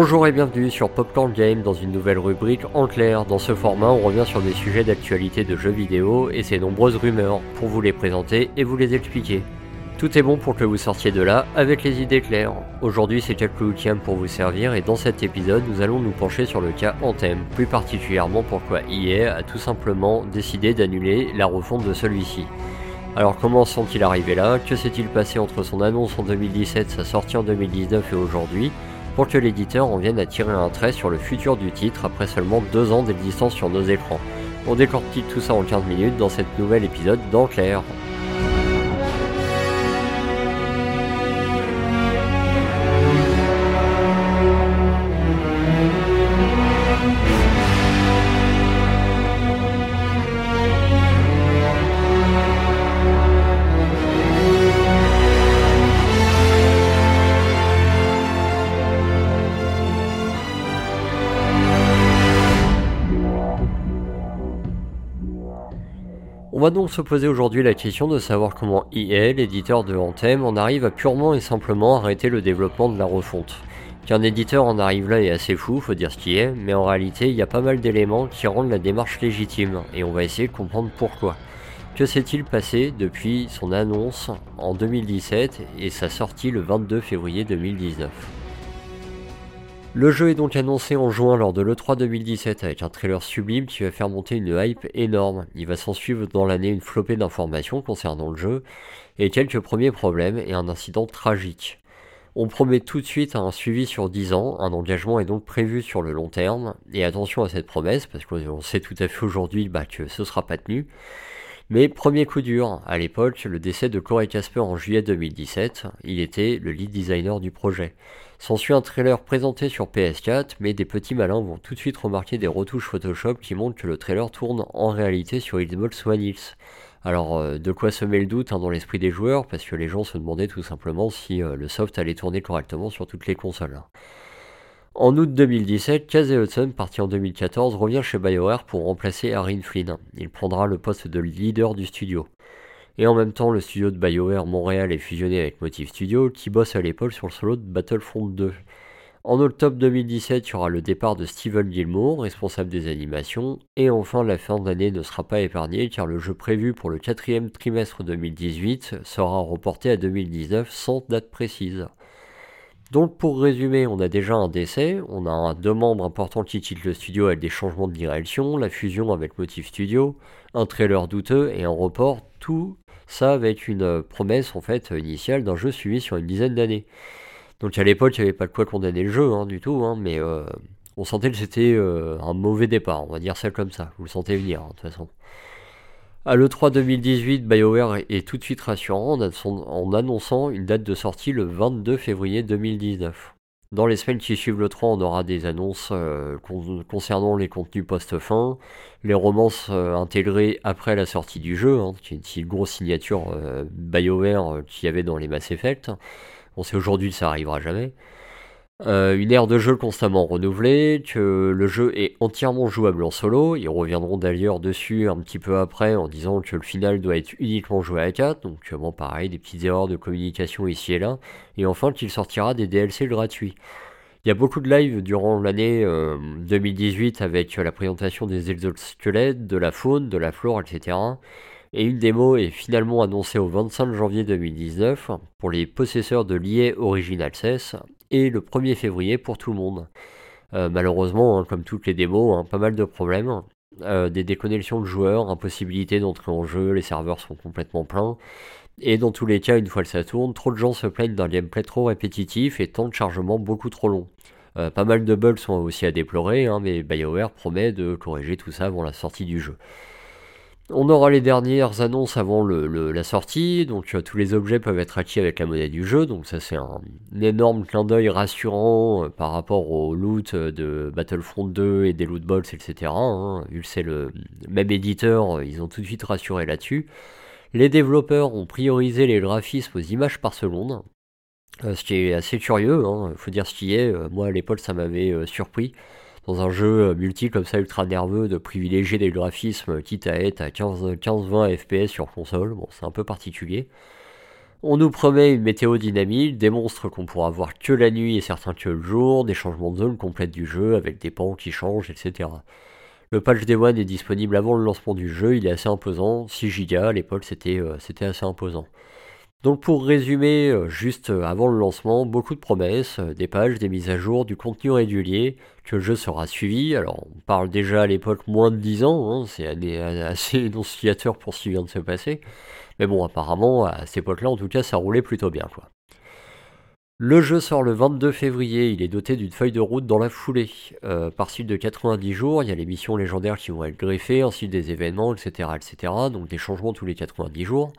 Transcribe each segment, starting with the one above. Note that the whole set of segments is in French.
Bonjour et bienvenue sur Popcorn Game dans une nouvelle rubrique en clair. Dans ce format, on revient sur des sujets d'actualité de jeux vidéo et ses nombreuses rumeurs pour vous les présenter et vous les expliquer. Tout est bon pour que vous sortiez de là avec les idées claires. Aujourd'hui, c'est quelques week pour vous servir et dans cet épisode, nous allons nous pencher sur le cas Anthem, plus particulièrement pourquoi EA a tout simplement décidé d'annuler la refonte de celui-ci. Alors comment sont-ils arrivés là? Que s'est-il passé entre son annonce en 2017, sa sortie en 2019 et aujourd'hui? Pour que l'éditeur en vienne à tirer un trait sur le futur du titre après seulement deux ans d'existence sur nos écrans. On décortique tout ça en 15 minutes dans cet nouvel épisode. On va donc se poser aujourd'hui la question de savoir comment EA, l'éditeur de Anthem, en arrive à purement et simplement arrêter le développement de la refonte? Qu'un éditeur en arrive là est assez fou, faut dire ce qui est, mais en réalité il y a pas mal d'éléments qui rendent la démarche légitime, et on va essayer de comprendre pourquoi. Que s'est-il passé depuis son annonce en 2017 et sa sortie le 22 février 2019 le jeu est donc annoncé en juin lors de l'E3 2017 avec un trailer sublime qui va faire monter une hype énorme. Il va s'en suivre dans l'année une flopée d'informations concernant le jeu et quelques premiers problèmes et un incident tragique. On promet tout de suite un suivi sur 10 ans, un engagement est donc prévu sur le long terme, et attention à cette promesse, parce qu'on sait tout à fait aujourd'hui bah, que ce sera pas tenu. Mais premier coup dur, à l'époque, le décès de Corey Casper en juillet 2017, il était le lead designer du projet. S'ensuit un trailer présenté sur PS4, mais des petits malins vont tout de suite remarquer des retouches Photoshop qui montrent que le trailer tourne en réalité sur Xbox One X. Alors euh, de quoi semer le doute hein, dans l'esprit des joueurs, parce que les gens se demandaient tout simplement si euh, le soft allait tourner correctement sur toutes les consoles. En août 2017, Casey Hudson, parti en 2014, revient chez BioWare pour remplacer Arin Flynn. Il prendra le poste de leader du studio. Et en même temps, le studio de BioWare Montréal est fusionné avec Motive Studio, qui bosse à l'époque sur le solo de Battlefront 2. En octobre 2017, il y aura le départ de Steven Gilmour, responsable des animations, et enfin la fin d'année ne sera pas épargnée car le jeu prévu pour le quatrième trimestre 2018 sera reporté à 2019 sans date précise. Donc pour résumer, on a déjà un décès, on a deux membres importants qui quittent le studio avec des changements de direction, la fusion avec Motive Studio, un trailer douteux et un report, tout ça avec une promesse en fait initiale d'un jeu suivi sur une dizaine d'années. Donc à l'époque, il n'y avait pas de quoi condamner le jeu hein, du tout, hein, mais euh, on sentait que c'était euh, un mauvais départ, on va dire ça comme ça, vous le sentez venir hein, de toute façon. À l'E3 2018, BioWare est tout de suite rassurant en annonçant une date de sortie le 22 février 2019. Dans les semaines qui suivent le 3, on aura des annonces euh, concernant les contenus post-fin, les romances euh, intégrées après la sortie du jeu, hein, qui est une grosse signature euh, BioWare qu'il y avait dans les Mass Effect. On sait aujourd'hui que ça arrivera jamais. Euh, une ère de jeu constamment renouvelée, que le jeu est entièrement jouable en solo. Ils reviendront d'ailleurs dessus un petit peu après en disant que le final doit être uniquement joué à 4. Donc euh, bon pareil, des petites erreurs de communication ici et là. Et enfin qu'il sortira des DLC gratuits. Il y a beaucoup de lives durant l'année 2018 euh, avec la présentation des exosquelettes, de la faune, de la flore, etc. Et une démo est finalement annoncée au 25 janvier 2019 pour les possesseurs de l'IA Original 16 et le 1er février pour tout le monde. Euh, malheureusement, hein, comme toutes les démos, hein, pas mal de problèmes. Euh, des déconnexions de joueurs, impossibilité d'entrer en jeu, les serveurs sont complètement pleins. Et dans tous les cas, une fois que ça tourne, trop de gens se plaignent d'un gameplay trop répétitif et temps de chargement beaucoup trop long. Euh, pas mal de bugs sont aussi à déplorer, hein, mais BioWare promet de corriger tout ça avant la sortie du jeu. On aura les dernières annonces avant la sortie, donc euh, tous les objets peuvent être acquis avec la monnaie du jeu, donc ça c'est un, énorme clin d'œil rassurant euh, par rapport au loot euh, de Battlefront 2 et des loot box, etc. Hein. Vu que c'est le même éditeur, ils ont tout de suite rassuré là-dessus. Les développeurs ont priorisé les graphismes aux images par seconde, ce qui est assez curieux, il hein. faut dire ce qui est, moi à l'époque ça m'avait surpris dans un jeu multi comme ça ultra nerveux de privilégier des graphismes quitte à être à 15-20 FPS sur console. Bon, c'est un peu particulier. On nous promet une météo dynamique, des monstres qu'on pourra voir que la nuit et certains que le jour, des changements de zone complètes du jeu avec des pans qui changent, etc. Le patch Day One est disponible avant le lancement du jeu, il est assez imposant, 6 Go à l'époque c'était euh, c'était assez imposant. Donc pour résumer, euh, juste euh, avant le lancement, beaucoup de promesses, des pages, des mises à jour, du contenu régulier, que le jeu sera suivi. Alors on parle déjà à l'époque moins de 10 ans, hein, c'est assez énonciateur pour ce qui vient de se passer. Mais bon, apparemment, à cette époque-là, en tout cas, ça roulait plutôt bien, quoi. Le jeu sort le 22 février, il est doté d'une feuille de route dans la foulée. Euh, par suite de 90 jours, il y a les missions légendaires qui vont être greffées, ainsi des événements, etc., etc. Donc des changements tous les 90 jours.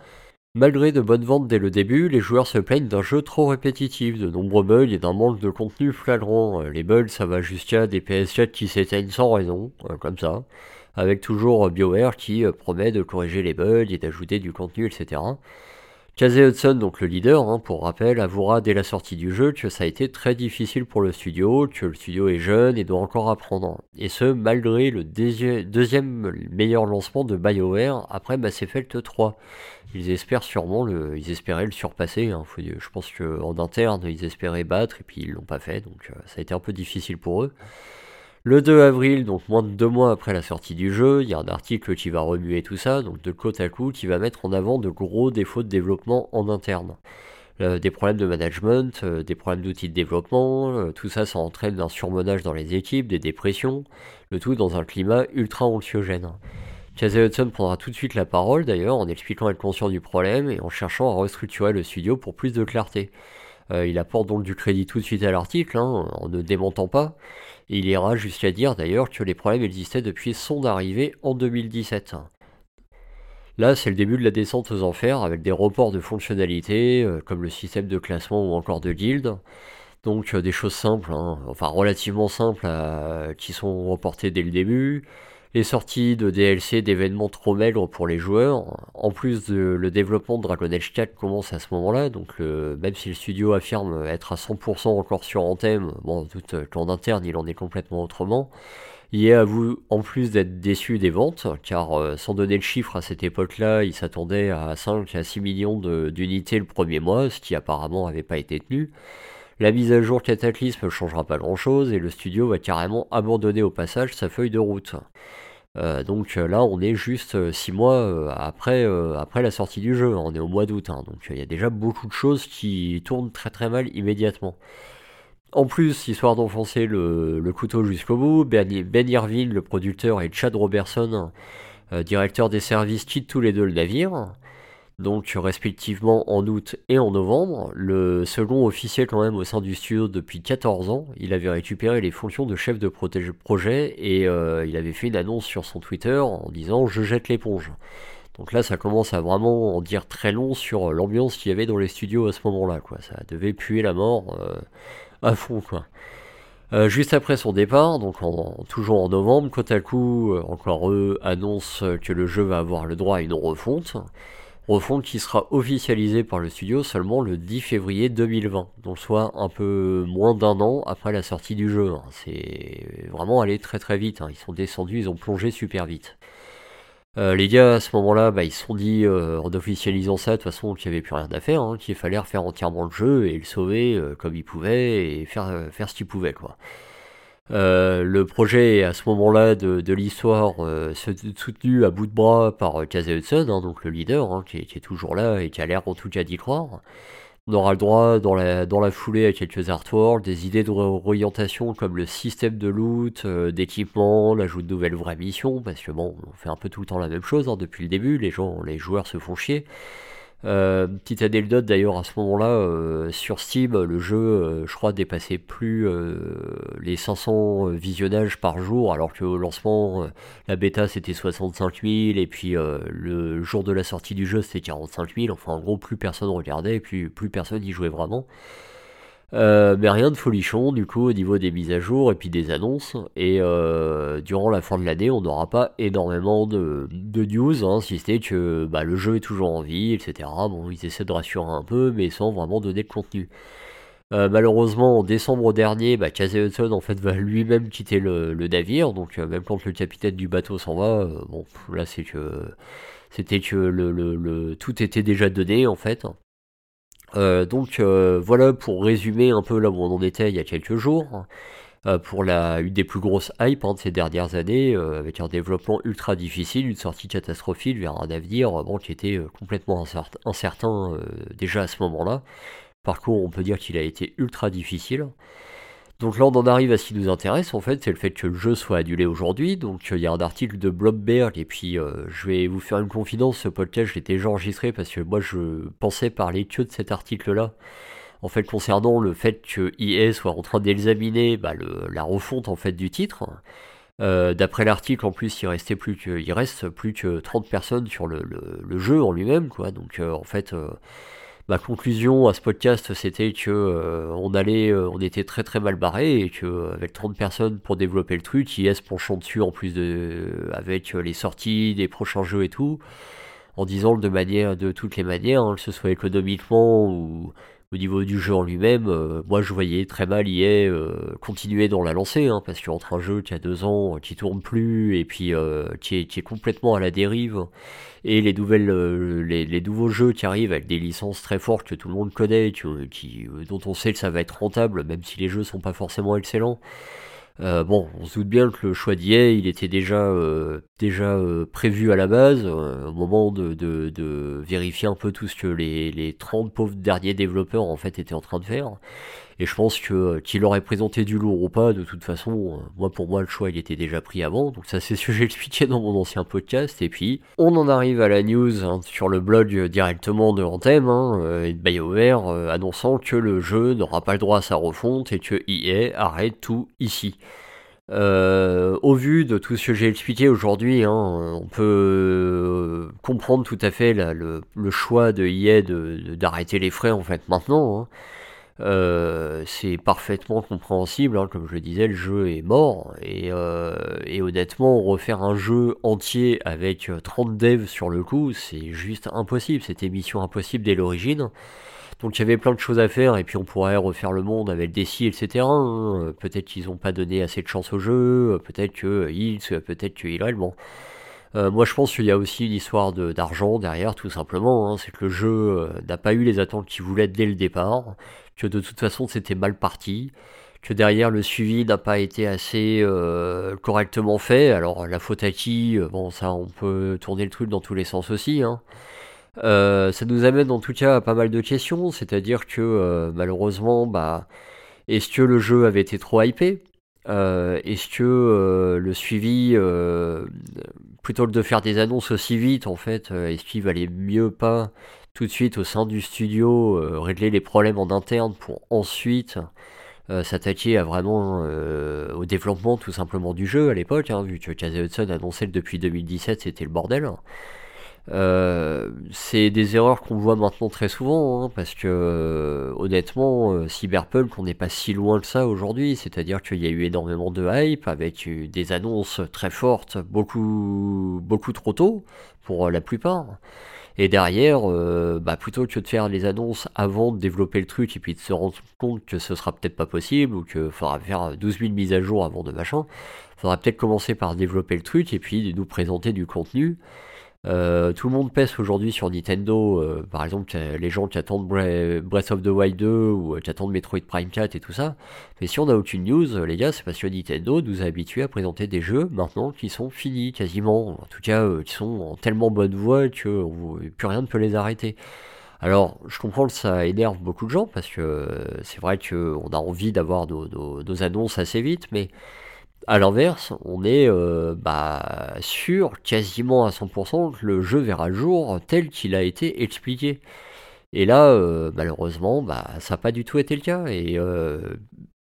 Malgré de bonnes ventes dès le début, les joueurs se plaignent d'un jeu trop répétitif, de nombreux bugs et d'un manque de contenu flagrant. Euh, les bugs, ça va jusqu'à des PS4 qui s'éteignent sans raison, euh, comme ça avec toujours BioWare qui euh, promet de corriger les bugs et d'ajouter du contenu, etc. Casey Hudson, donc le leader, hein, pour rappel, avouera dès la sortie du jeu que ça a été très difficile pour le studio, que le studio est jeune et doit encore apprendre. Et ce, malgré le deuxième meilleur lancement de BioWare après Mass Effect 3. Ils espèrent sûrement le, ils espéraient le surpasser. Hein. je pense qu'en interne, ils espéraient battre et puis ils l'ont pas fait, donc euh, ça a été un peu difficile pour eux. Le 2 avril, donc moins de deux mois après la sortie du jeu, il y a un article qui va remuer tout ça, donc de côte à coup, qui va mettre en avant de gros défauts de développement en interne. Euh, des problèmes de management, euh, des problèmes d'outils de développement, euh, tout ça, ça entraîne un surmenage dans les équipes, des dépressions, le tout dans un climat ultra anxiogène. Casey Hudson prendra tout de suite la parole d'ailleurs en expliquant être conscient du problème et en cherchant à restructurer le studio pour plus de clarté. Il apporte donc du crédit tout de suite à l'article, hein, en ne démontant pas, il ira jusqu'à dire d'ailleurs que les problèmes existaient depuis son arrivée en 2017. Là, c'est le début de la descente aux enfers avec des reports de fonctionnalités euh, comme le système de classement ou encore de guild. Donc euh, des choses simples, hein, enfin relativement simples, euh, qui sont reportées dès le début les sorties de DLC d'événements trop maigres pour les joueurs. En plus, le développement de Dragon Age 4 commence à ce moment-là, donc même si le studio affirme être à 100% encore sur Anthem, bon, tout qu'en interne il en est complètement autrement. Il est à vous, en plus d'être déçu des ventes, car euh, sans donner le chiffre à cette époque-là, il s'attendait à 5 à 6 millions d'unités le premier mois, ce qui apparemment n'avait pas été tenu. La mise à jour Cataclysme ne changera pas grand chose et le studio va carrément abandonner au passage sa feuille de route. Euh, donc euh, là, on est juste 6 euh, mois après, après la sortie du jeu, on est au mois d'août, hein. donc il y a déjà beaucoup de choses qui tournent très très mal immédiatement. En plus, histoire d'enfoncer le, couteau jusqu'au bout, Ben, ben Irvine, le producteur, et Chad Robertson, directeur des services, quittent tous les deux le navire donc respectivement en août et en novembre. Le second officiel quand même au sein du studio depuis 14 ans. Il avait récupéré les fonctions de chef de projet et euh, il avait fait une annonce sur son Twitter en disant je jette l'éponge. Donc là ça commence à vraiment en dire très long sur l'ambiance qu'il y avait dans les studios à ce moment-là. Quoi. Ça devait puer la mort euh, à fond. Quoi. Euh, juste après son départ, donc toujours en novembre, Kotaku, encore eux, annonce que le jeu va avoir le droit à une refonte refonte qui sera officialisée par le studio seulement le 10 février 2020, donc soit un peu moins d'un an après la sortie du jeu. Hein. C'est vraiment allé très très vite, hein. ils sont descendus, ils ont plongé super vite. Euh, les gars à ce moment-là, bah, ils se sont dit euh, en officialisant ça de toute façon qu'il n'y avait plus rien à faire, hein, qu'il fallait refaire entièrement le jeu et le sauver euh, comme ils pouvaient et faire, faire ce qu'ils pouvaient quoi. Euh, le projet à ce moment-là de, l'histoire euh, soutenu à bout de bras par euh, Casey Hudson, hein, donc le leader, hein, qui, est, toujours là et qui a l'air en tout cas d'y croire. On aura le droit dans la, foulée à quelques artworks, des idées d'orientation comme le système de loot, d'équipement, l'ajout de nouvelles vraies missions, parce que bon, on fait un peu tout le temps la même chose hein, depuis le début, les gens, les joueurs se font chier. Euh, petite anecdote d'ailleurs à ce moment-là, euh, sur Steam, le jeu, euh, je crois, dépassait plus les 500 visionnages par jour, alors que au lancement, la bêta c'était 65 000, et puis le jour de la sortie du jeu c'était 45 000. Enfin, en gros, plus personne regardait, et puis plus personne y jouait vraiment. Euh, mais rien de folichon du coup au niveau des mises à jour et puis des annonces. Et euh, durant la fin de l'année, on n'aura pas énormément de, news, hein, si c'était que bah, le jeu est toujours en vie, etc. Bon, ils essaient de rassurer un peu, mais sans vraiment donner de contenu. Euh, malheureusement, en décembre dernier, bah, Casey Hudson en fait va lui-même quitter le, navire, donc même quand le capitaine du bateau s'en va, bon, là c'est que c'était que le, le, tout était déjà donné en fait. Donc voilà pour résumer un peu là où on en était il y a quelques jours. pour la, une des plus grosses hypes hein, de ces dernières années, avec un développement ultra difficile, une sortie catastrophique vers un avenir bon, qui était complètement incertain déjà à ce moment-là. Par contre, on peut dire qu'il a été ultra difficile. Donc là, on en arrive à ce qui nous intéresse, en fait, c'est le fait que le jeu soit annulé aujourd'hui. Donc il y a un article de Blobberg, et puis euh, je vais vous faire une confidence, ce podcast, je l'ai déjà enregistré parce que moi, je pensais parler que de cet article-là. En fait, concernant le fait que EA soit en train d'examiner bah, la refonte en fait du titre. Euh, d'après l'article, en plus, il restait plus que, il reste plus que 30 personnes sur le, jeu en lui-même, quoi. Donc euh, en fait ma conclusion à ce podcast, c'était que euh, on allait, euh, on était très très mal barré et que euh, avec 30 personnes pour développer le truc, IS penchant dessus en plus de avec les sorties des prochains jeux et tout, en disant de manière, de toutes les manières, hein, que ce soit économiquement ou au niveau du jeu en lui-même, moi je voyais très mal EA continuer dans la lancée, hein, parce qu'entre un jeu qui a deux ans, qui tourne plus, et puis qui est, qui, est, complètement à la dérive, et les nouvelles euh, les, nouveaux jeux qui arrivent avec des licences très fortes que tout le monde connaît qui, euh, dont on sait que ça va être rentable même si les jeux sont pas forcément excellents euh, bon, on se doute bien que le choix d'IA, il était déjà, déjà prévu à la base, au moment de, de, vérifier un peu tout ce que les, les 30 pauvres derniers développeurs en fait étaient en train de faire. Et je pense que euh, qu'il aurait présenté du lourd ou pas, de toute façon, euh, moi pour moi le choix il était déjà pris avant. Donc ça c'est ce que j'ai expliqué dans mon ancien podcast. Et puis on en arrive à la news hein, sur le blog euh, directement de Anthem hein, et de annonçant que le jeu n'aura pas le droit à sa refonte et que EA arrête tout ici. au vu de tout ce que j'ai expliqué aujourd'hui, hein, on peut comprendre tout à fait le, choix de EA d'arrêter les frais en fait maintenant. Hein. Euh, c'est parfaitement compréhensible, hein, comme je le disais, le jeu est mort, et, euh, et, honnêtement, refaire un jeu entier avec 30 euh, devs sur le coup, c'est juste impossible, c'était mission impossible dès l'origine. Donc il y avait plein de choses à faire, et puis on pourrait refaire le monde avec des si, etc. Hein. Peut-être qu'ils n'ont pas donné assez de chance au jeu, peut-être que ils, peut-être que bon. Euh, moi je pense qu'il y a aussi une histoire d'argent derrière tout simplement, hein. c'est que le jeu n'a pas eu les attentes qu'il voulait dès le départ, que de toute façon c'était mal parti, que derrière le suivi n'a pas été assez euh, correctement fait. Alors la faute à qui? Euh, Bon, ça on peut tourner le truc dans tous les sens aussi. Hein. Euh, ça nous amène en tout cas à pas mal de questions, c'est-à-dire que malheureusement, bah, est-ce que le jeu avait été trop hypé? Est-ce que le suivi, plutôt que de faire des annonces aussi vite, en fait, est-ce qu'il valait mieux pas tout de suite au sein du studio, euh, régler les problèmes en interne pour ensuite euh, s'attaquer à vraiment euh, au développement tout simplement du jeu à l'époque, hein, vu que Casey Hudson annonçait depuis 2017 c'était le bordel. C'est des erreurs qu'on voit maintenant très souvent, hein, parce que honnêtement, Cyberpunk, on n'est pas si loin que ça aujourd'hui, c'est-à-dire qu'il y a eu énormément de hype, avec des annonces très fortes, beaucoup, beaucoup trop tôt, pour la plupart. Et derrière, euh, bah, plutôt que de faire les annonces avant de développer le truc et puis de se rendre compte que ce sera peut-être pas possible ou qu'il faudra faire 12 000 mises à jour avant de machin, faudra peut-être commencer par développer le truc et puis nous présenter du contenu euh, tout le monde pèse aujourd'hui sur Nintendo, euh, par exemple les gens qui attendent Breath of the Wild 2 ou euh, qui attendent Metroid Prime 4 et tout ça. Mais si on n'a aucune news, les gars, c'est parce que Nintendo nous a habitués à présenter des jeux maintenant qui sont finis quasiment, en tout cas qui sont en tellement bonne voie que plus rien ne peut les arrêter. Alors, je comprends que ça énerve beaucoup de gens parce que c'est vrai qu'on a envie d'avoir nos annonces assez vite, mais à l'inverse, on est euh, bah, sûr quasiment à 100% que le jeu verra le jour tel qu'il a été expliqué. Et là, euh, malheureusement, bah, ça n'a pas du tout été le cas. Et euh,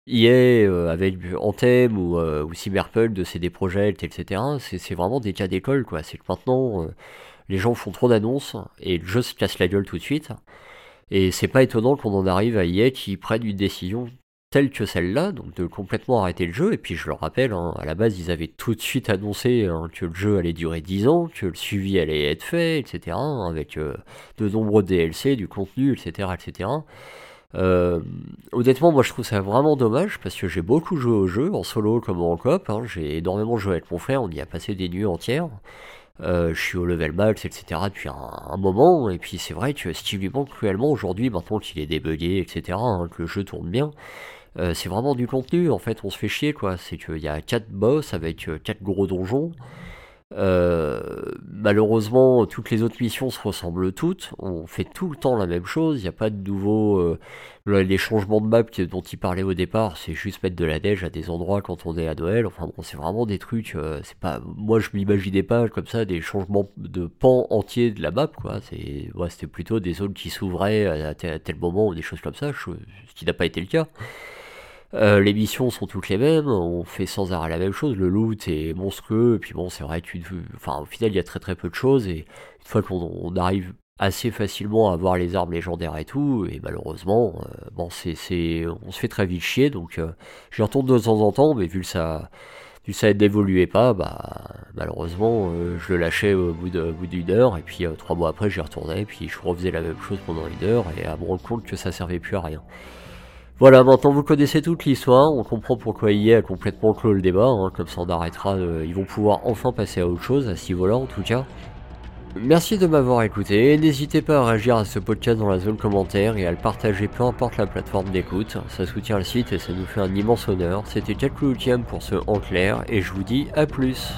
EA, euh, avec Anthem ou, ou Cyberpunk de CD Projekt, etc., c'est vraiment des cas d'école. quoi. C'est que maintenant, les gens font trop d'annonces et le jeu se casse la gueule tout de suite. Et c'est pas étonnant qu'on en arrive à EA qui prenne une décision telle que celle-là, donc de complètement arrêter le jeu. Et puis je le rappelle, hein, à la base ils avaient tout de suite annoncé hein, que le jeu allait durer 10 ans, que le suivi allait être fait, etc. Hein, avec euh, de nombreux DLC, du contenu, etc. etc. Euh, honnêtement, moi je trouve ça vraiment dommage parce que j'ai beaucoup joué au jeu, en solo comme en coop. j'ai énormément joué avec mon frère, on y a passé des nuits entières. Euh, je suis au level max, etc. depuis un, moment, et puis c'est vrai que ce qui lui manque cruellement aujourd'hui, maintenant qu'il est débugué, etc., que le jeu tourne bien, euh, c'est vraiment du contenu, en fait, on se fait chier, quoi. C'est qu'il y a 4 boss avec 4 gros donjons, euh, malheureusement, toutes les autres missions se ressemblent toutes. On fait tout le temps la même chose. Il n'y a pas de nouveau. Euh, les changements de map dont il parlait au départ, c'est juste mettre de la neige à des endroits quand on est à Noël. Enfin bon, c'est vraiment des trucs. Euh, c'est pas. Moi, je m'imaginais pas comme ça des changements de pan entier de la map, quoi. C'est. C'était plutôt des zones qui s'ouvraient à, tel moment ou des choses comme ça, ce qui n'a pas été le cas. Euh, les missions sont toutes les mêmes, on fait sans arrêt la même chose, le loot est monstrueux, et puis bon, c'est vrai qu'une enfin, au final, il y a très très peu de choses, et une fois qu'on arrive assez facilement à avoir les armes légendaires et tout, et malheureusement, euh, bon, c'est, on se fait très vite chier, donc euh, j'y retourne de temps en temps, mais vu que ça, vu que ça n'évoluait pas, bah, malheureusement, je le lâchais au bout, d'une heure, et puis trois mois après, j'y retournais, et puis je refaisais la même chose pendant une heure, et à me rendre compte que ça servait plus à rien. Voilà, maintenant vous connaissez toute l'histoire, on comprend pourquoi EA a complètement clos le débat, hein, comme ça on arrêtera, ils vont pouvoir enfin passer à autre chose, à ce niveau-là en tout cas. Merci de m'avoir écouté, n'hésitez pas à réagir à ce podcast dans la zone commentaire et à le partager peu importe la plateforme d'écoute, ça soutient le site et ça nous fait un immense honneur. C'était Jack pour ce En Clair et je vous dis à plus